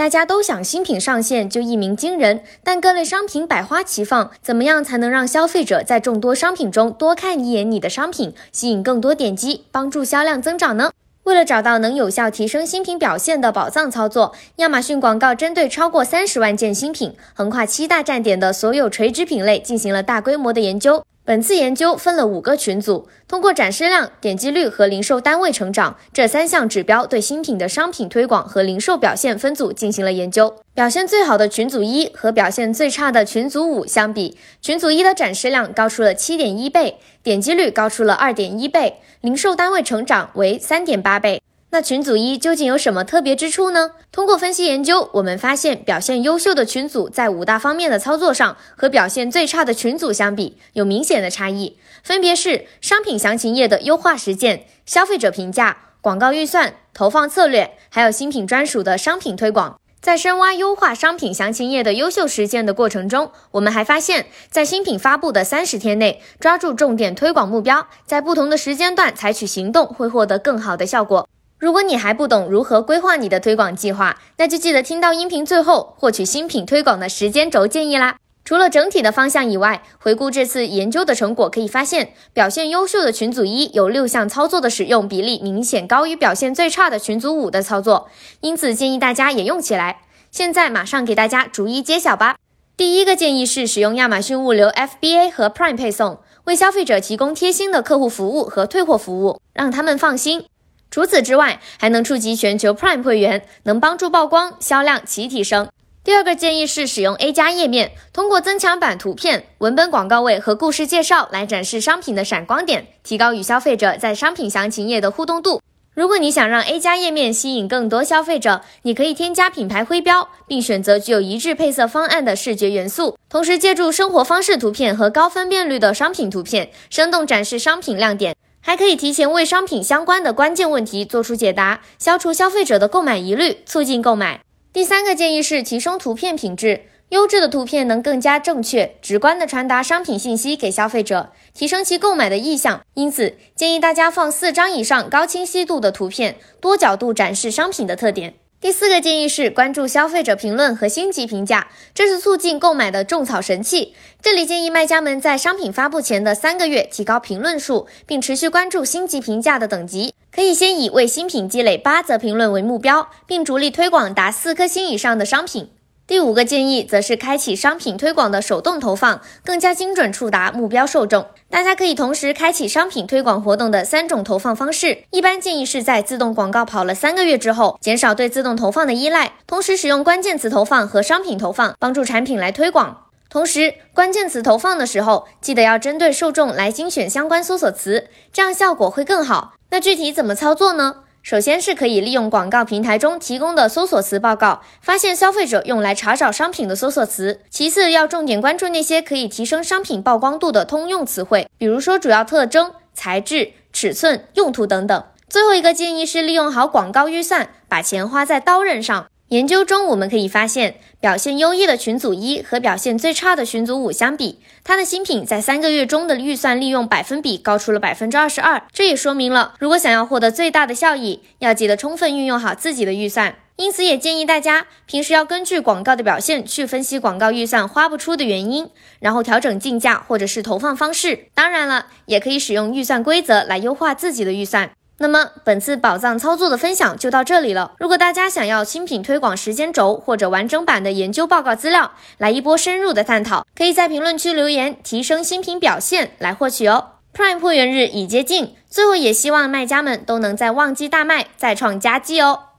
大家都想新品上线就一鸣惊人，但各类商品百花齐放，怎么样才能让消费者在众多商品中多看一眼你的商品，吸引更多点击，帮助销量增长呢？为了找到能有效提升新品表现的宝藏操作，亚马逊广告针对超过三十万件新品，横跨七大站点的所有垂直品类进行了大规模的研究。本次研究分了五个群组，通过展示量、点击率和零售单位成长这三项指标，对新品的商品推广和零售表现分组进行了研究。表现最好的群组一和表现最差的群组五相比，群组一的展示量高出了七点一倍，点击率高出了二点一倍，零售单位成长为三点八倍。那群组一究竟有什么特别之处呢？通过分析研究，我们发现表现优秀的群组在五大方面的操作上和表现最差的群组相比有明显的差异，分别是商品详情页的优化实践、消费者评价、广告预算、投放策略，还有新品专属的商品推广。在深挖优化商品详情页的优秀实践的过程中，我们还发现，在新品发布的三十天内，抓住重点推广目标，在不同的时间段采取行动，会获得更好的效果。如果你还不懂如何规划你的推广计划，那就记得听到音频最后获取新品推广的时间轴建议啦。除了整体的方向以外，回顾这次研究的成果，可以发现表现优秀的群组一有六项操作的使用比例明显高于表现最差的群组五的操作，因此建议大家也用起来。现在马上给大家逐一揭晓吧。第一个建议是使用亚马逊物流 FBA 和 Prime 配送，为消费者提供贴心的客户服务和退货服务，让他们放心。除此之外，还能触及全球 Prime 会员，能帮助曝光、销量齐提升。第二个建议是使用 A 加页面，通过增强版图片、文本广告位和故事介绍来展示商品的闪光点，提高与消费者在商品详情页的互动度。如果你想让 A 加页面吸引更多消费者，你可以添加品牌徽标，并选择具有一致配色方案的视觉元素，同时借助生活方式图片和高分辨率的商品图片，生动展示商品亮点。还可以提前为商品相关的关键问题做出解答，消除消费者的购买疑虑，促进购买。第三个建议是提升图片品质，优质的图片能更加正确、直观地传达商品信息给消费者，提升其购买的意向。因此，建议大家放四张以上高清晰度的图片，多角度展示商品的特点。第四个建议是关注消费者评论和星级评价，这是促进购买的种草神器。这里建议卖家们在商品发布前的三个月提高评论数，并持续关注星级评价的等级。可以先以为新品积累八则评论为目标，并着力推广达四颗星以上的商品。第五个建议则是开启商品推广的手动投放，更加精准触达目标受众。大家可以同时开启商品推广活动的三种投放方式。一般建议是在自动广告跑了三个月之后，减少对自动投放的依赖，同时使用关键词投放和商品投放，帮助产品来推广。同时，关键词投放的时候，记得要针对受众来精选相关搜索词，这样效果会更好。那具体怎么操作呢？首先是可以利用广告平台中提供的搜索词报告，发现消费者用来查找商品的搜索词。其次要重点关注那些可以提升商品曝光度的通用词汇，比如说主要特征、材质、尺寸、用途等等。最后一个建议是利用好广告预算，把钱花在刀刃上。研究中，我们可以发现，表现优异的群组一和表现最差的群组五相比，它的新品在三个月中的预算利用百分比高出了百分之二十二。这也说明了，如果想要获得最大的效益，要记得充分运用好自己的预算。因此，也建议大家平时要根据广告的表现去分析广告预算花不出的原因，然后调整竞价或者是投放方式。当然了，也可以使用预算规则来优化自己的预算。那么本次宝藏操作的分享就到这里了。如果大家想要新品推广时间轴或者完整版的研究报告资料，来一波深入的探讨，可以在评论区留言，提升新品表现来获取哦。Prime 破元日已接近，最后也希望卖家们都能在旺季大卖，再创佳绩哦。